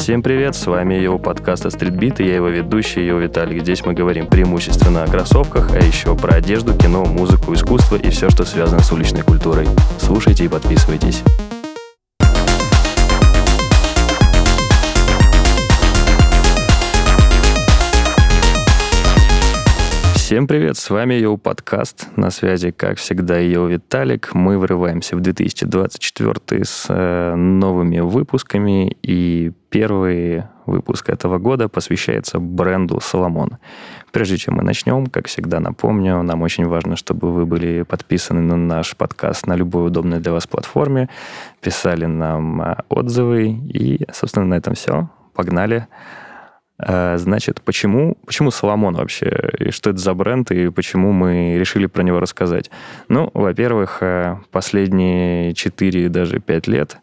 Всем привет, с вами Йоу подкаст Street Beat и я его ведущий, Йоу Виталик. Здесь мы говорим преимущественно о кроссовках, а еще про одежду, кино, музыку, искусство и все, что связано с уличной культурой. Слушайте и подписывайтесь. Всем привет, с вами Йоу Подкаст. На связи, как всегда, Йоу Виталик. Мы врываемся в 2024 с э, новыми выпусками, и первый выпуск этого года посвящается бренду Salomon. Прежде чем мы начнем, как всегда напомню, нам очень важно, чтобы вы были подписаны на наш подкаст на любой удобной для вас платформе, писали нам э, отзывы, и, собственно, на этом все. Погнали! А, значит, почему, почему Соломон вообще? И что это за бренд, и почему мы решили про него рассказать? Ну, во-первых, э, последние 4, даже 5 лет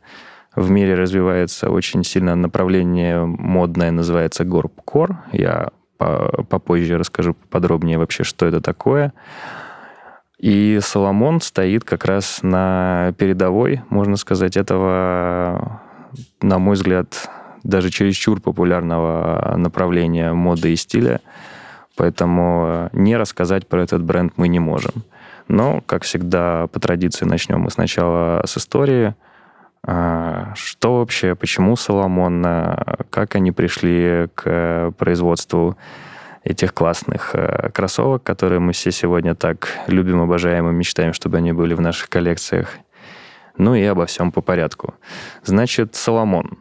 в мире развивается очень сильно направление модное, называется горбкор. Я попозже расскажу подробнее вообще, что это такое. И Соломон стоит как раз на передовой, можно сказать, этого, на мой взгляд, даже чересчур популярного направления моды и стиля, поэтому не рассказать про этот бренд мы не можем. Но, как всегда, по традиции начнем мы сначала с истории. А, что вообще, почему Соломон, как они пришли к производству этих классных а, кроссовок, которые мы все сегодня так любим, обожаем и мечтаем, чтобы они были в наших коллекциях. Ну и обо всем по порядку. Значит, Соломон.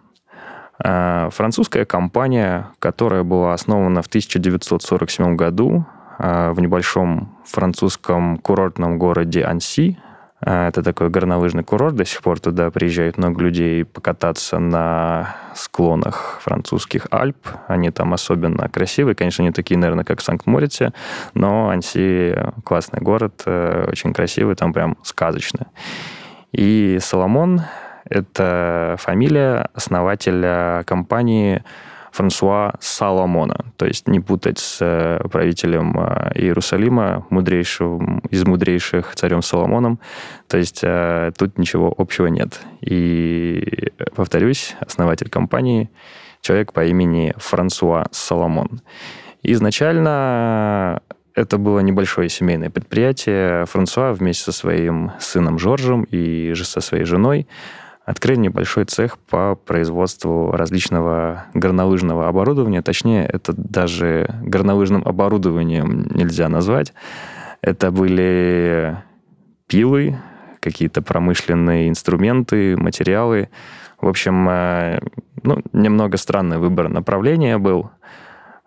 Э, французская компания, которая была основана в 1947 году э, в небольшом французском курортном городе Анси. Э, это такой горнолыжный курорт, до сих пор туда приезжает много людей покататься на склонах французских Альп. Они там особенно красивые, конечно, не такие, наверное, как в Санкт-Морице, но Анси классный город, очень красивый, там прям сказочно. И Соломон это фамилия основателя компании Франсуа Саломона. То есть не путать с э, правителем э, Иерусалима, мудрейшим, из мудрейших царем Соломоном. То есть э, тут ничего общего нет. И, повторюсь, основатель компании человек по имени Франсуа Соломон. Изначально это было небольшое семейное предприятие. Франсуа вместе со своим сыном Жоржем и же со своей женой открыли небольшой цех по производству различного горнолыжного оборудования. Точнее, это даже горнолыжным оборудованием нельзя назвать. Это были пилы, какие-то промышленные инструменты, материалы. В общем, э, ну, немного странный выбор направления был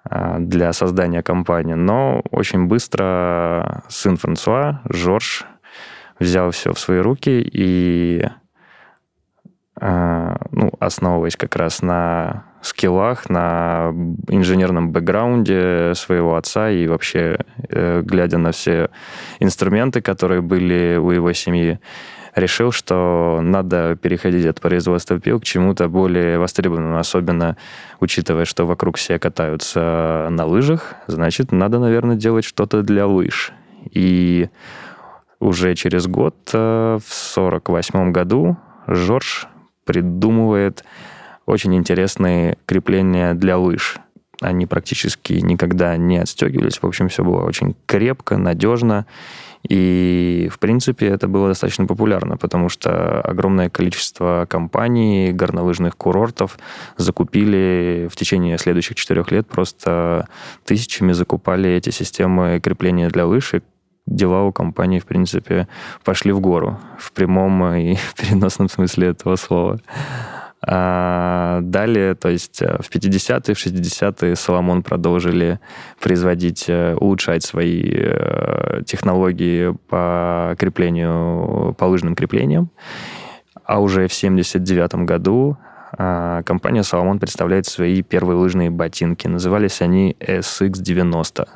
э, для создания компании, но очень быстро сын Франсуа, Жорж, взял все в свои руки и ну, основываясь как раз на скиллах, на инженерном бэкграунде своего отца и вообще э, глядя на все инструменты, которые были у его семьи, решил, что надо переходить от производства пил к чему-то более востребованному, особенно учитывая, что вокруг все катаются на лыжах, значит, надо, наверное, делать что-то для лыж. И уже через год, э, в 1948 году, Жорж придумывает очень интересные крепления для лыж. Они практически никогда не отстегивались. В общем, все было очень крепко, надежно. И, в принципе, это было достаточно популярно, потому что огромное количество компаний, горнолыжных курортов закупили в течение следующих четырех лет просто тысячами закупали эти системы крепления для лыж, и дела у компании, в принципе, пошли в гору в прямом и переносном смысле этого слова. А далее, то есть э, в 50-е, в 60-е Соломон продолжили производить, э, улучшать свои э, технологии по креплению, по лыжным креплениям. А уже в 79 году а, компания Соломон представляет свои первые лыжные ботинки. Назывались они SX90.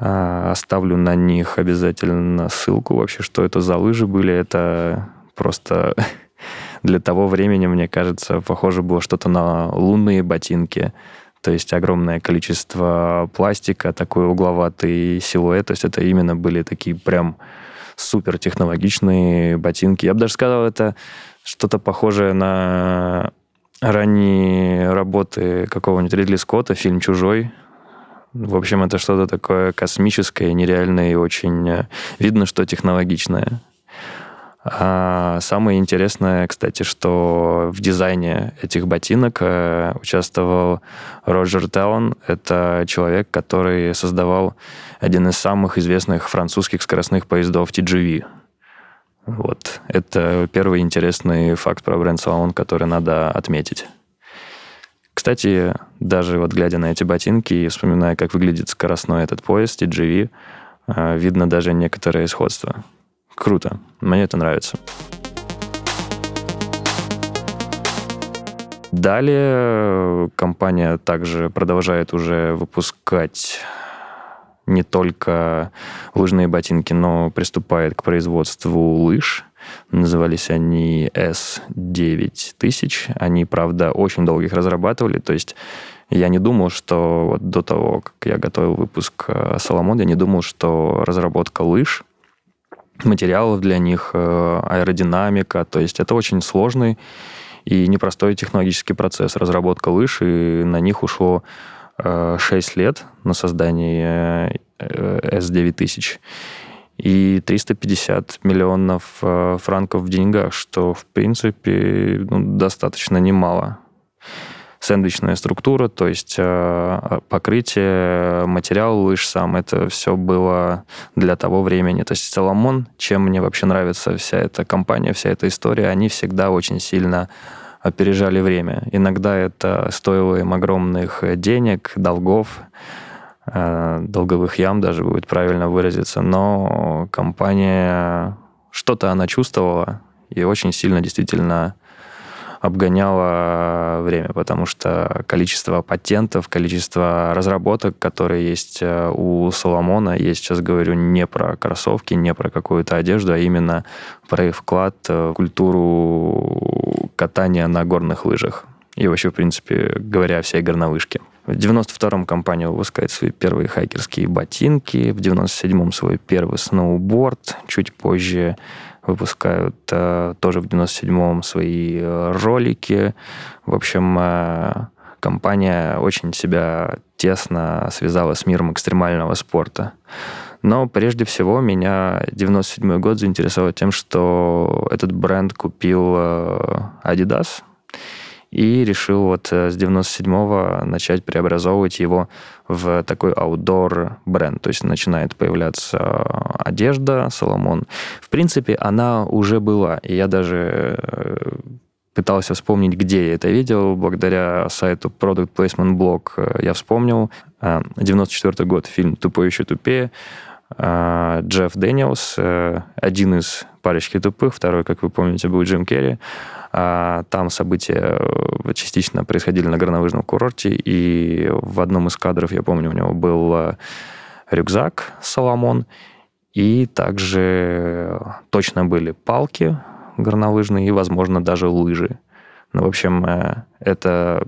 А, оставлю на них обязательно ссылку вообще, что это за лыжи были. Это просто для того времени, мне кажется, похоже было что-то на лунные ботинки. То есть огромное количество пластика, такой угловатый силуэт. То есть это именно были такие прям супер технологичные ботинки. Я бы даже сказал, это что-то похожее на ранние работы какого-нибудь Ридли Скотта, фильм «Чужой», в общем, это что-то такое космическое, нереальное и очень э, видно, что технологичное. А самое интересное, кстати, что в дизайне этих ботинок э, участвовал Роджер Таун. Это человек, который создавал один из самых известных французских скоростных поездов TGV. Вот. Это первый интересный факт про бренд Salomon, который надо отметить. Кстати, даже вот глядя на эти ботинки и вспоминая, как выглядит скоростной этот поезд TGV, э, видно даже некоторое сходство. Круто. Мне это нравится. Далее компания также продолжает уже выпускать не только лыжные ботинки, но приступает к производству лыж. Назывались они S9000. Они, правда, очень долго их разрабатывали. То есть я не думал, что вот до того, как я готовил выпуск Соломон, я не думал, что разработка лыж, материалов для них, э, аэродинамика, то есть это очень сложный и непростой технологический процесс. Разработка лыж, и на них ушло 6 э, лет на создание S9000 э, и 350 миллионов э, франков в деньгах, что, в принципе, ну, достаточно немало. Сэндвичная структура, то есть покрытие, материал лыж сам, это все было для того времени. То есть Соломон, чем мне вообще нравится вся эта компания, вся эта история, они всегда очень сильно опережали время. Иногда это стоило им огромных денег, долгов, э, долговых ям даже будет правильно выразиться, но компания что-то она чувствовала и очень сильно действительно обгоняло время, потому что количество патентов, количество разработок, которые есть э, у Соломона, я сейчас говорю не про кроссовки, не про какую-то одежду, а именно про их вклад в культуру катания на горных лыжах. И вообще, в принципе, говоря о всей горнолыжке. В 92-м компания выпускает свои первые хайкерские ботинки, в 97-м свой первый сноуборд, чуть позже выпускают э, тоже в 97-м свои э, ролики. В общем, э, компания очень себя тесно связала с миром экстремального спорта. Но прежде всего меня 97 год заинтересовал тем, что этот бренд купил э, Adidas, и решил вот э, с 97-го начать преобразовывать его в такой аутдор бренд. То есть начинает появляться одежда Соломон. В принципе, она уже была. И я даже э, пытался вспомнить, где я это видел. Благодаря сайту Product Placement Blog э, я вспомнил. 94 год, фильм «Тупой еще тупее». Джефф Дэниелс, один из парочки тупых, второй, как вы помните, был Джим Керри. А, там события э, частично происходили на горнолыжном курорте, и в одном из кадров, я помню, у него был э, рюкзак Salomon, и также точно были палки горнолыжные и, возможно, даже лыжи. Ну, в общем, э, это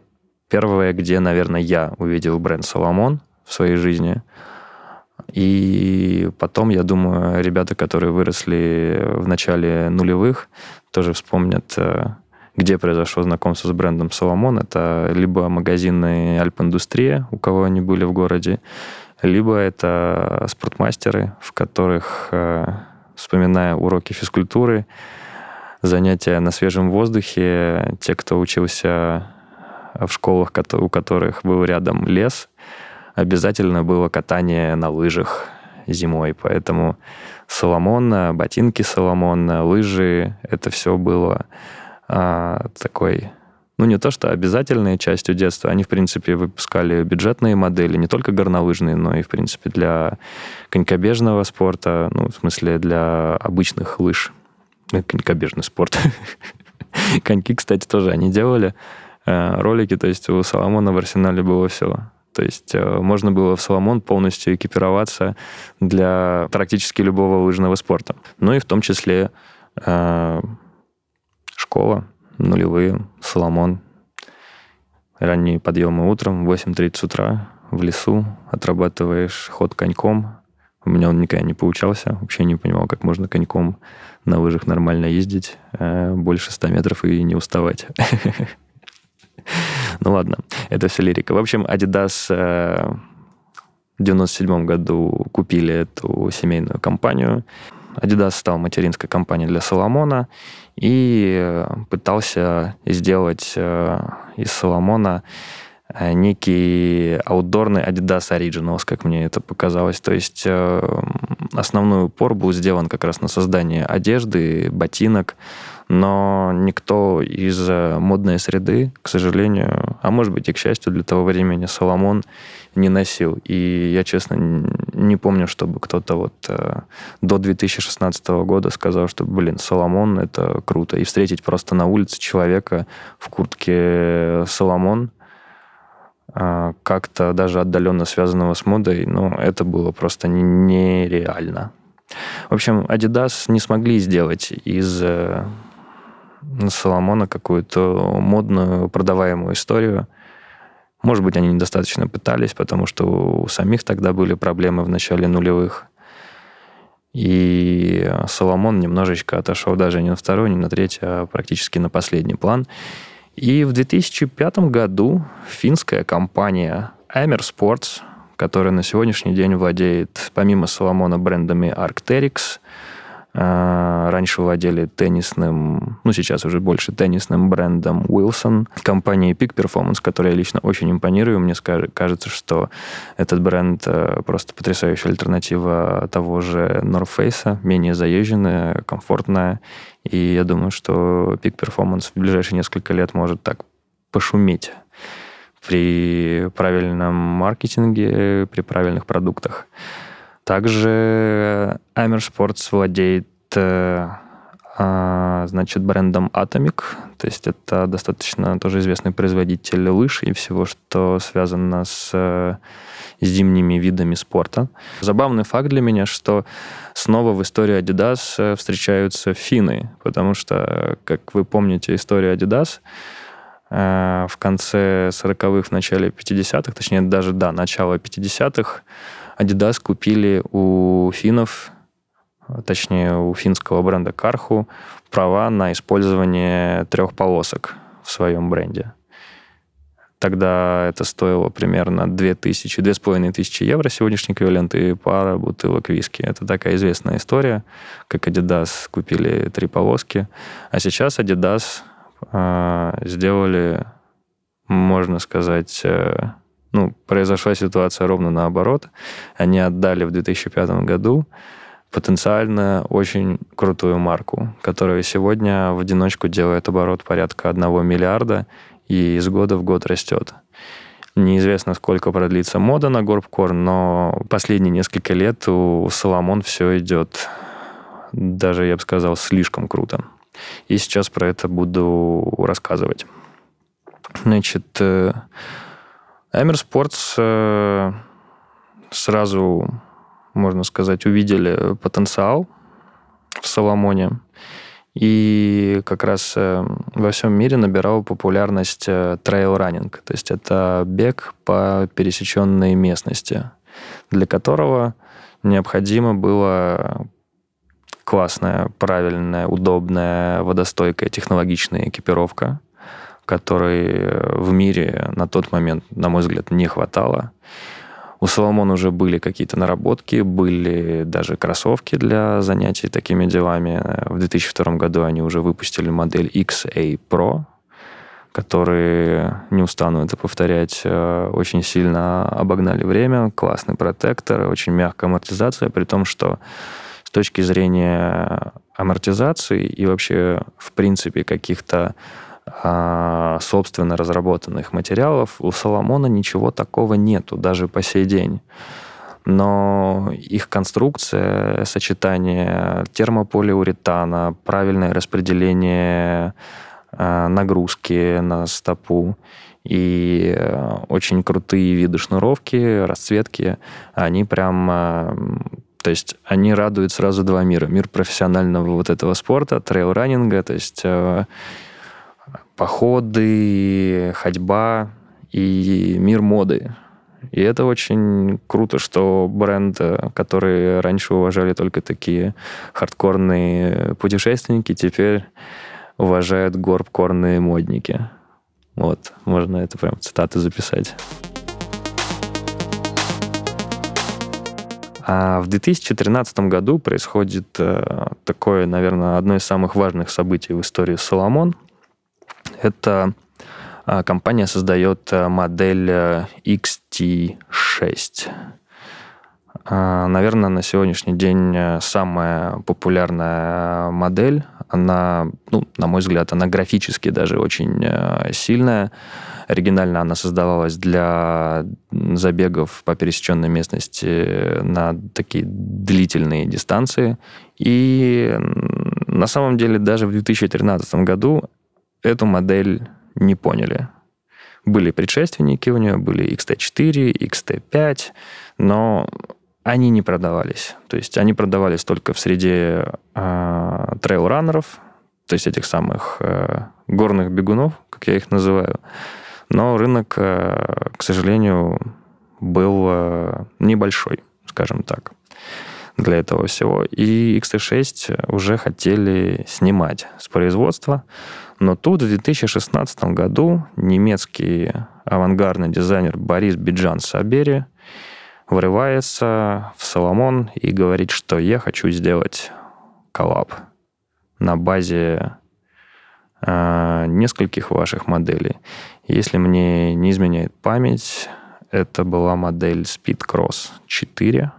первое, где, наверное, я увидел бренд Соломон в своей жизни. И потом, я думаю, ребята, которые выросли в начале нулевых, тоже вспомнят, э, где произошло знакомство с брендом Соломон. Это либо магазины Альп-Индустрия, у кого они были в городе, либо это спортмастеры, в которых, э, вспоминая уроки физкультуры, занятия на свежем воздухе, те, кто учился в школах, у которых был рядом лес, обязательно было катание на лыжах зимой. Поэтому Соломон, ботинки Соломон, лыжи, это все было а, такой ну, не то, что обязательной частью детства. Они, в принципе, выпускали бюджетные модели, не только горнолыжные, но и, в принципе, для конькобежного спорта, ну, в смысле, для обычных лыж. Ну, конькобежный спорт. Коньки, кстати, тоже они делали э, ролики, то есть у Соломона в арсенале было все. То есть э, можно было в Соломон полностью экипироваться для практически любого лыжного спорта. Ну и в том числе э, школа, нулевые, Соломон. Ранние подъемы утром, 8.30 утра в лесу, отрабатываешь ход коньком. У меня он никогда не получался. Вообще не понимал, как можно коньком на лыжах нормально ездить, э, больше 100 метров и не уставать. Ну ладно, это все лирика. В общем, Adidas э, в 97 году купили эту семейную компанию. Adidas стал материнской компанией для Соломона и э, пытался сделать э, из Соломона некий аутдорный Adidas Originals, как мне это показалось. То есть основной упор был сделан как раз на создание одежды, ботинок, но никто из модной среды, к сожалению, а может быть и к счастью для того времени, Соломон не носил. И я, честно, не помню, чтобы кто-то вот э, до 2016 года сказал, что, блин, Соломон — это круто. И встретить просто на улице человека в куртке Соломон, э, как-то даже отдаленно связанного с модой, ну, это было просто нереально. В общем, Adidas не смогли сделать из э, Соломона какую-то модную продаваемую историю — может быть, они недостаточно пытались, потому что у самих тогда были проблемы в начале нулевых. И Соломон немножечко отошел даже не на второй, не на третий, а практически на последний план. И в 2005 году финская компания Amer Sports, которая на сегодняшний день владеет помимо Соломона брендами Arcteryx, раньше владели теннисным, ну сейчас уже больше теннисным брендом Wilson, компанией Peak Performance, которой я лично очень импонирую. Мне кажется, что этот бренд э, просто потрясающая альтернатива того же North Face, менее заезженная, комфортная. И я думаю, что Peak Performance в ближайшие несколько лет может так пошуметь при правильном маркетинге, при правильных продуктах. Также Amer Sports владеет э, а, значит, брендом Atomic, то есть это достаточно тоже известный производитель лыж и всего, что связано с э, зимними видами спорта. Забавный факт для меня, что снова в истории Adidas э, встречаются финны, потому что, как вы помните историю Adidas, в конце 40-х, в начале 50-х, точнее, даже, да, начало 50-х, Adidas купили у финнов, точнее у финского бренда Карху, права на использование трех полосок в своем бренде. Тогда это стоило примерно 2000, 2500 евро, сегодняшний эквивалент, и пара бутылок виски. Это такая известная история, как Adidas купили три полоски. А сейчас Adidas э, сделали, можно сказать, э, ну, произошла ситуация ровно наоборот. Они отдали в 2005 году потенциально очень крутую марку, которая сегодня в одиночку делает оборот порядка 1 миллиарда и из года в год растет. Неизвестно, сколько продлится мода на горбкор, но последние несколько лет у Соломон все идет, даже, я бы сказал, слишком круто. И сейчас про это буду рассказывать. Значит, э, Amer Sports э, сразу, можно сказать, увидели потенциал в Salomon'е. И как раз э, во всем мире набирал популярность трейл-раннинг. То есть это бег по пересеченной местности, для которого необходимо было классная, правильная, удобная, водостойкая, технологичная экипировка – которой э, в мире на тот момент, на мой взгляд, не хватало. У Соломона уже были какие-то наработки, были даже кроссовки для занятий такими делами. В 2002 году они уже выпустили модель XA Pro, которые, не устану это повторять, э, очень сильно обогнали время. Классный протектор, очень мягкая амортизация, при том, что с точки зрения амортизации и вообще, в принципе, каких-то собственно разработанных материалов, у Соломона ничего такого нету, даже по сей день. Но их конструкция, сочетание термополиуретана, правильное распределение а, нагрузки на стопу и а, очень крутые виды шнуровки, расцветки, они прям то есть они радуют сразу два мира. Мир профессионального вот этого спорта, трейл-раннинга, то есть походы, ходьба и мир моды. И это очень круто, что бренд, который раньше уважали только такие хардкорные путешественники, теперь уважают горбкорные модники. Вот, можно это прям цитаты записать. А в 2013 году происходит э, такое, наверное, одно из самых важных событий в истории Соломон. Это э, компания создает э, модель э, XT6. Э, наверное, на сегодняшний день э, самая популярная модель. Она, ну, на мой взгляд, она графически даже очень сильная. Оригинально она создавалась для забегов по пересеченной местности на такие длительные дистанции. И на самом деле даже в 2013 году эту модель не поняли. Были предшественники у нее, были XT4, XT5, но они не продавались. То есть они продавались только в среде э, трейл-раннеров, то есть этих самых э, горных бегунов, как я их называю. Но рынок, э, к сожалению, был э, небольшой, скажем так, для этого всего. И XT6 уже хотели снимать с производства, но тут в 2016 году немецкий авангардный дизайнер Борис Биджан Сабери врывается в Соломон и говорит, что я хочу сделать коллаб на базе э, нескольких ваших моделей. Если мне не изменяет память, это была модель Speedcross 4.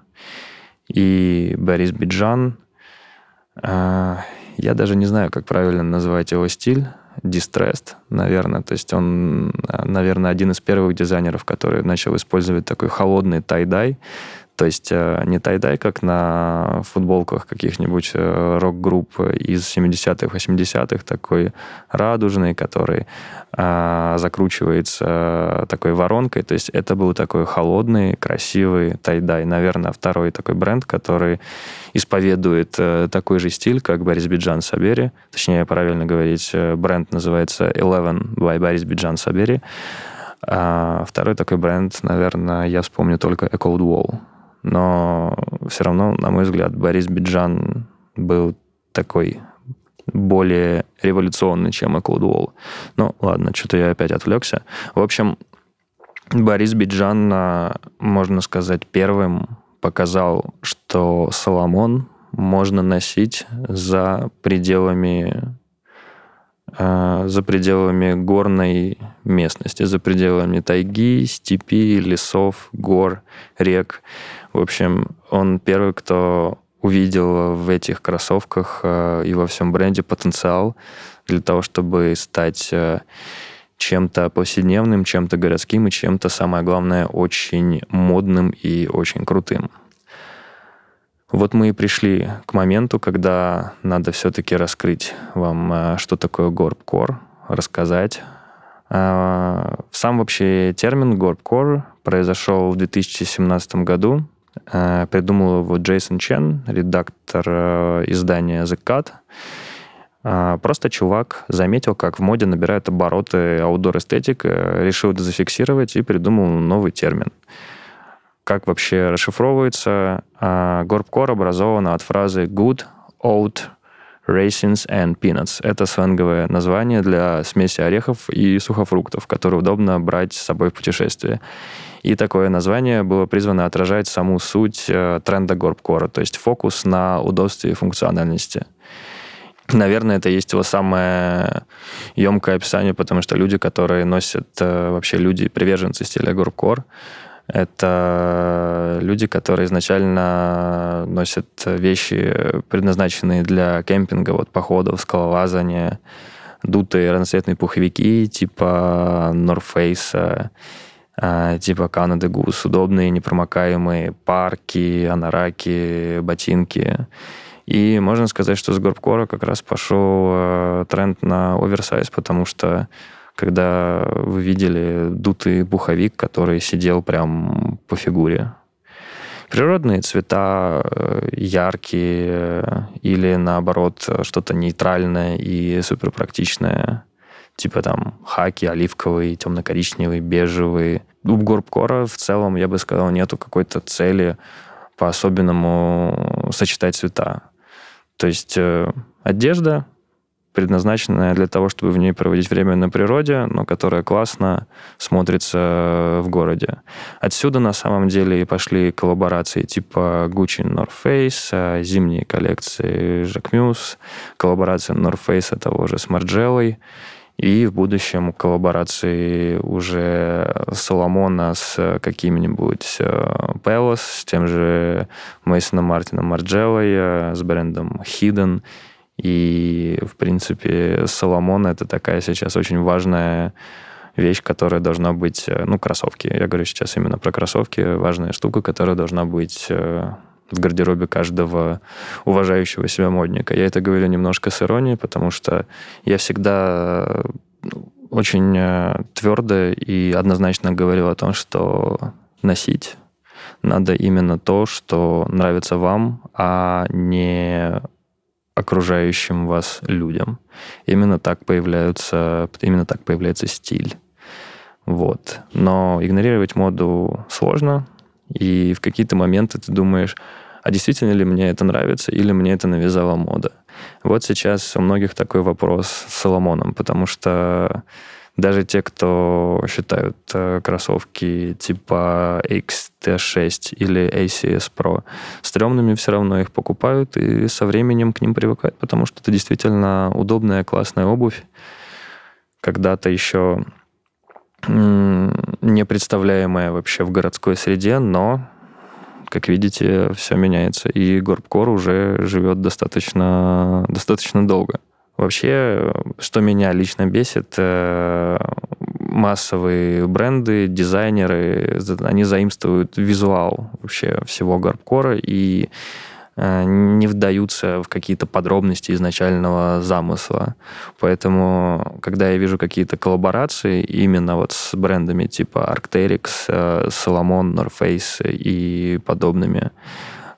И Борис Биджан, э, я даже не знаю, как правильно называть его стиль, Distressed, наверное. То есть он, наверное, один из первых дизайнеров, который начал использовать такой холодный тай-дай. То есть э, не тайдай, как на футболках каких-нибудь э, рок-групп из 70-х, 80-х, такой радужный, который а, закручивается такой воронкой. То есть это был такой холодный, красивый тайдай. Наверное, второй такой бренд, который исповедует такой же стиль, как Борис Биджан Сабери. Точнее, правильно говорить, бренд называется Eleven by Борис Биджан Сабери. А второй такой бренд, наверное, я вспомню только A Cold Wall но все равно, на мой взгляд, Борис Биджан был такой более революционный, чем Эколдуол. Ну, ладно, что-то я опять отвлекся. В общем, Борис Биджан, а, можно сказать, первым показал, что Соломон можно носить за пределами а, за пределами горной местности, за пределами тайги, степи, лесов, гор, рек. В общем, он первый, кто увидел в этих кроссовках э, и во всем бренде потенциал для того, чтобы стать э, чем-то повседневным, чем-то городским и чем-то, самое главное, очень модным и очень крутым. Вот мы и пришли к моменту, когда надо все-таки раскрыть вам, э, что такое горбкор, рассказать. Сам вообще термин горбкор произошел в 2017 году придумал его Джейсон Чен, редактор э, издания The Cut. Э, просто чувак заметил, как в моде набирает обороты аудор эстетик, решил это зафиксировать и придумал новый термин. Как вообще расшифровывается? Горбкор образован от фразы good, old, raisins and peanuts. Это сленговое название для смеси орехов и сухофруктов, которые удобно брать с собой в путешествие. И такое название было призвано отражать саму суть э, тренда горбкора, то есть фокус на удобстве и функциональности. Наверное, это есть его самое емкое описание, потому что люди, которые носят э, вообще люди, приверженцы стиля горбкор, это люди, которые изначально носят вещи, предназначенные для кемпинга, вот походов, скалолазания, дутые разноцветные пуховики типа North Face, а, типа Канады Гус, удобные, непромокаемые парки, анараки, ботинки. И можно сказать, что с горбкора как раз пошел э, тренд на оверсайз, потому что когда вы видели дутый пуховик, который сидел прям по фигуре. Природные цвета э, яркие э, или наоборот что-то нейтральное и суперпрактичное типа там хаки, оливковый, темно-коричневый, бежевый. У горбкора в целом, я бы сказал, нету какой-то цели по-особенному сочетать цвета. То есть э, одежда, предназначенная для того, чтобы в ней проводить время на природе, но которая классно смотрится в городе. Отсюда на самом деле и пошли коллаборации типа Gucci North Face, а, зимние коллекции Jacques Muse, коллаборация North Face того же с Margiela, и в будущем коллаборации уже Соломона с каким-нибудь Palace, с тем же Мейсоном Мартином Марджеллой, с брендом Hidden и, в принципе, Соломон — это такая сейчас очень важная вещь, которая должна быть, э, ну, кроссовки. Я говорю сейчас именно про кроссовки. Важная штука, которая должна быть э, в гардеробе каждого уважающего себя модника. Я это говорю немножко с иронией, потому что я всегда ну, очень э, твердо и однозначно говорил о том, что носить надо именно то, что нравится вам, а не окружающим вас людям. Именно так появляются, именно так появляется стиль. Вот. Но игнорировать моду сложно, и в какие-то моменты ты думаешь, а действительно ли мне это нравится, или мне это навязала мода? Вот сейчас у многих такой вопрос с Соломоном, потому что даже те, кто считают э, кроссовки типа XT6 или ACS Pro стрёмными, все равно их покупают и со временем к ним привыкают, потому что это действительно удобная, классная обувь. Когда-то еще не представляемая вообще в городской среде, но, как видите, все меняется. И Горбкор уже живет достаточно, достаточно долго. Вообще, что меня лично бесит, э, массовые бренды, дизайнеры, они заимствуют визуал вообще всего гарпкора и э, не вдаются в какие-то подробности изначального замысла. Поэтому, когда я вижу какие-то коллаборации именно вот с брендами типа Arcteryx, э, Salomon, North и подобными,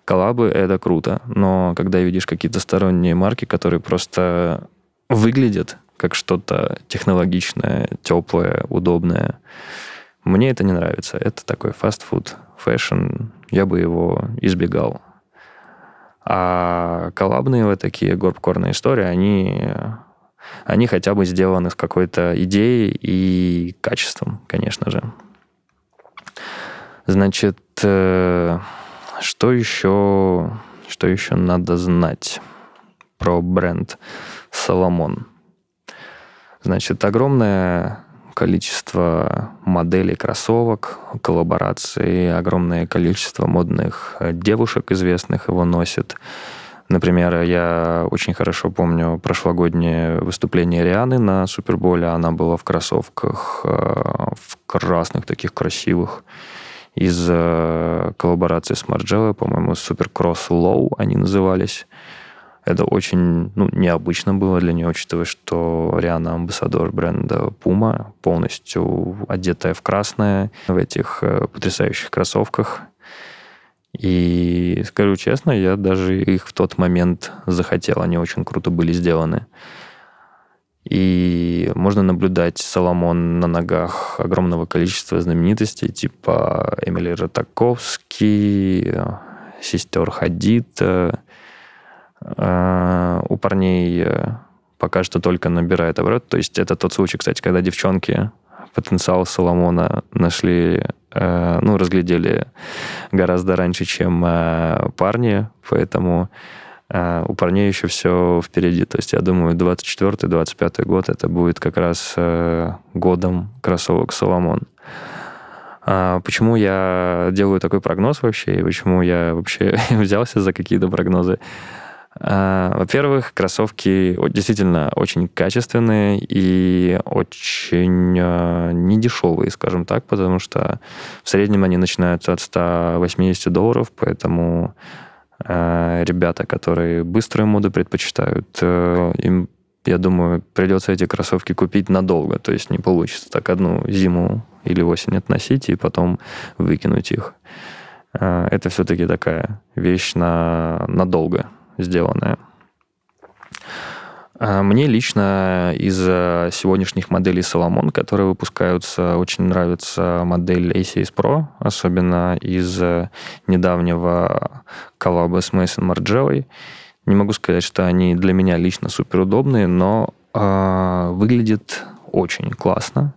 коллабы — это круто. Но когда видишь какие-то сторонние марки, которые просто выглядят как что-то технологичное, теплое, удобное, мне это не нравится. Это такой фастфуд-фэшн. Я бы его избегал. А коллабные вот такие горбкорные истории, они, они хотя бы сделаны с какой-то идеей и качеством, конечно же. Значит, э, что еще, что еще надо знать про бренд Соломон? Значит, огромное количество моделей кроссовок, коллабораций, огромное количество модных девушек известных его носит. Например, я очень хорошо помню прошлогоднее выступление Рианы на Суперболе. Она была в кроссовках, э, в красных таких красивых из э, коллаборации с Марджелло, по-моему, Supercross Low они назывались. Это очень ну, необычно было для нее, учитывая, что Риана амбассадор бренда Puma, полностью одетая в красное, в этих э, потрясающих кроссовках. И скажу честно, я даже их в тот момент захотел. Они очень круто были сделаны. И можно наблюдать Соломон на ногах огромного количества знаменитостей, типа Эмили Ротаковский, сестер Хадид. Э, у парней э, пока что только набирает оборот. То есть это тот случай, кстати, когда девчонки потенциал Соломона нашли, э, ну, разглядели гораздо раньше, чем парни, поэтому а у парней еще все впереди. То есть я думаю, 24-25 год это будет как раз э, годом кроссовок Соломон. А почему я делаю такой прогноз вообще, и почему я вообще взялся за какие-то прогнозы? А, во-первых, кроссовки действительно очень качественные и очень а, недешевые, скажем так, потому что в среднем они начинаются от 180 долларов, поэтому Э, ребята, которые быструю моду предпочитают, э, им, я думаю, придется эти кроссовки купить надолго. То есть не получится так одну зиму или осень относить и потом выкинуть их. Это все-таки такая вещь на, надолго сделанная. А мне лично из сегодняшних моделей Solomon, которые выпускаются, очень нравится модель ACS Pro, особенно из недавнего коллаба с Мейсон Марджелой. Не могу сказать, что они для меня лично суперудобные, но э, выглядит очень классно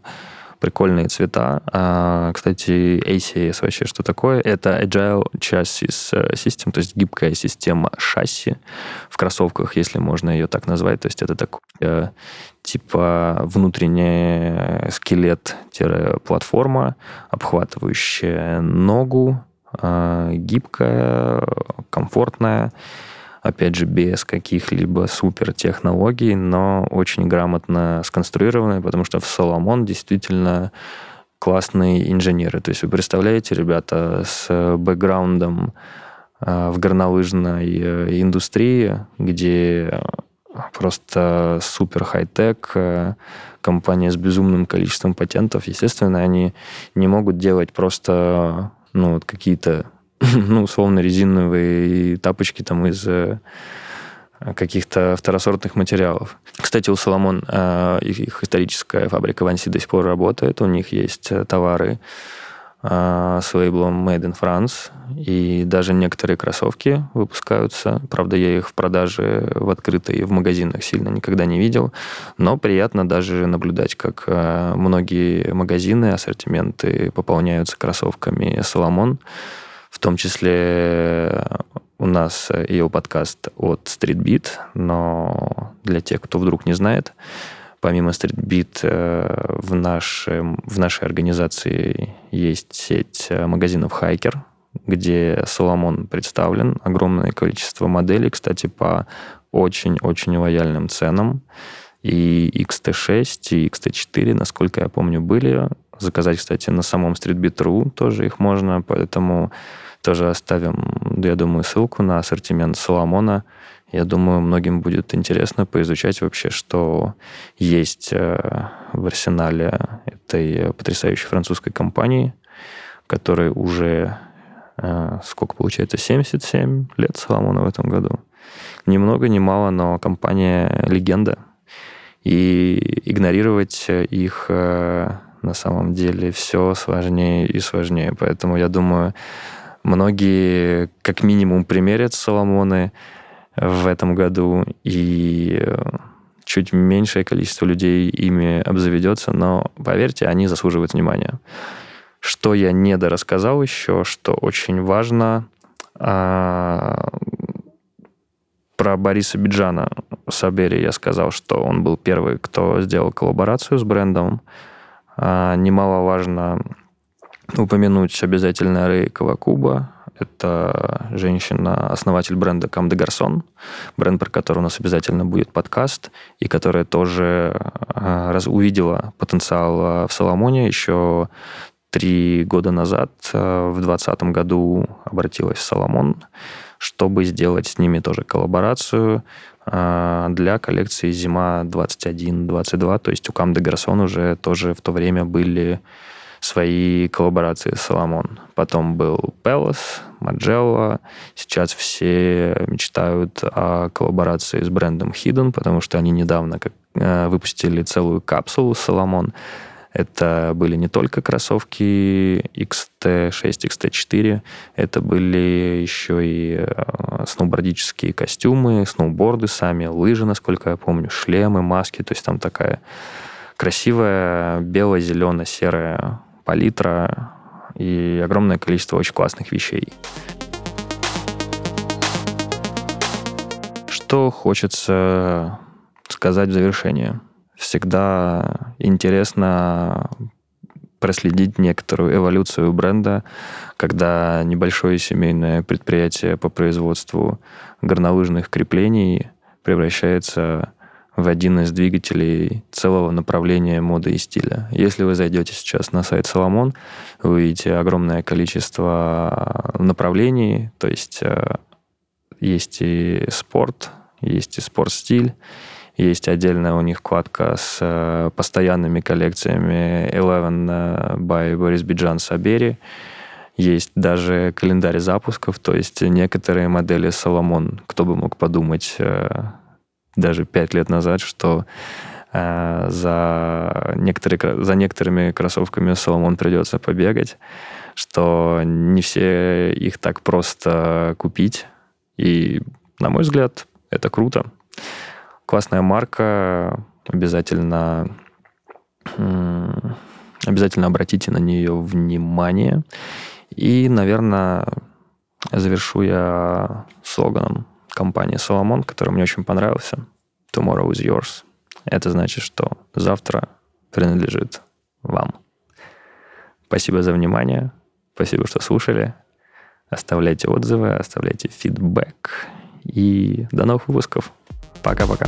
прикольные цвета. А, кстати, ACS вообще что такое? Это Agile Chassis System, то есть гибкая система шасси в кроссовках, если можно ее так назвать. То есть это такой э, типа внутренний скелет-платформа, обхватывающая ногу, а, гибкая, комфортная, опять же, без каких-либо супертехнологий, но очень грамотно сконструированные, потому что в Соломон действительно классные инженеры. То есть вы представляете, ребята, с бэкграундом а, в горнолыжной э, индустрии, где просто супер хай-тек, э, компания с безумным количеством патентов, естественно, они не могут делать просто ну, вот какие-то ну, условно, резиновые тапочки там из э, каких-то второсортных материалов. Кстати, у Соломон э, их историческая фабрика Ванси до сих пор работает. У них есть э, товары с лейблом Made in France, и даже некоторые кроссовки выпускаются. Правда, я их в продаже в открытой в магазинах сильно никогда не видел, но приятно даже наблюдать, как многие магазины, ассортименты пополняются кроссовками Соломон в том числе э, у нас ее подкаст от StreetBeat, но для тех, кто вдруг не знает, помимо StreetBeat э, в, нашем, в нашей организации есть сеть э, магазинов Хайкер, где Соломон представлен, огромное количество моделей, кстати, по очень-очень лояльным ценам. И XT6, и XT4, насколько я помню, были. Заказать, кстати, на самом StreetBeat.ru тоже их можно, поэтому тоже оставим, я думаю, ссылку на ассортимент Соломона. Я думаю, многим будет интересно поизучать вообще, что есть э, в арсенале этой потрясающей французской компании, которой уже, э, сколько получается, 77 лет Соломона в этом году. Ни много, ни мало, но компания легенда. И игнорировать их э, на самом деле все сложнее и сложнее. Поэтому я думаю, Многие как минимум примерят Соломоны в этом году, и э, чуть меньшее количество людей ими обзаведется, но, поверьте, они заслуживают внимания. Что я не дорассказал еще, что очень важно, а, про Бориса Биджана Сабери я сказал, что он был первый, кто сделал коллаборацию с брендом. А, немаловажно упомянуть обязательно Рэй Кавакуба. Это женщина, основатель бренда Кам де Гарсон, бренд, про который у нас обязательно будет подкаст, и которая тоже а, раз увидела потенциал а, в Соломоне еще три года назад, а, в 2020 году обратилась в Соломон, чтобы сделать с ними тоже коллаборацию для коллекции «Зима 21-22». То есть у Кам де Гарсон уже тоже в то время были свои коллаборации с Соломон. Потом был Пелос, Маджелла. Сейчас все мечтают о коллаборации с брендом Hidden, потому что они недавно как, э, выпустили целую капсулу Соломон. Это были не только кроссовки XT6, XT4, это были еще и э, сноубордические костюмы, сноуборды сами, лыжи, насколько я помню, шлемы, маски. То есть там такая красивая бело-зелено-серая палитра и огромное количество очень классных вещей. Что хочется сказать в завершение? Всегда интересно проследить некоторую эволюцию бренда, когда небольшое семейное предприятие по производству горнолыжных креплений превращается в один из двигателей целого направления моды и стиля. Если вы зайдете сейчас на сайт Соломон, вы увидите огромное количество направлений, то есть э, есть и спорт, есть и спорт-стиль, есть отдельная у них вкладка с э, постоянными коллекциями Eleven э, by Борис Биджан Сабери. Есть даже календарь запусков, то есть некоторые модели Соломон, кто бы мог подумать, даже пять лет назад, что э, за, некоторые, за некоторыми кроссовками Соломон придется побегать, что не все их так просто купить. И, на мой взгляд, это круто. Классная марка, обязательно обязательно обратите на нее внимание. И, наверное, завершу я слоганом компании Solomon, который мне очень понравился. Tomorrow is yours. Это значит, что завтра принадлежит вам. Спасибо за внимание. Спасибо, что слушали. Оставляйте отзывы, оставляйте фидбэк. И до новых выпусков. Пока-пока.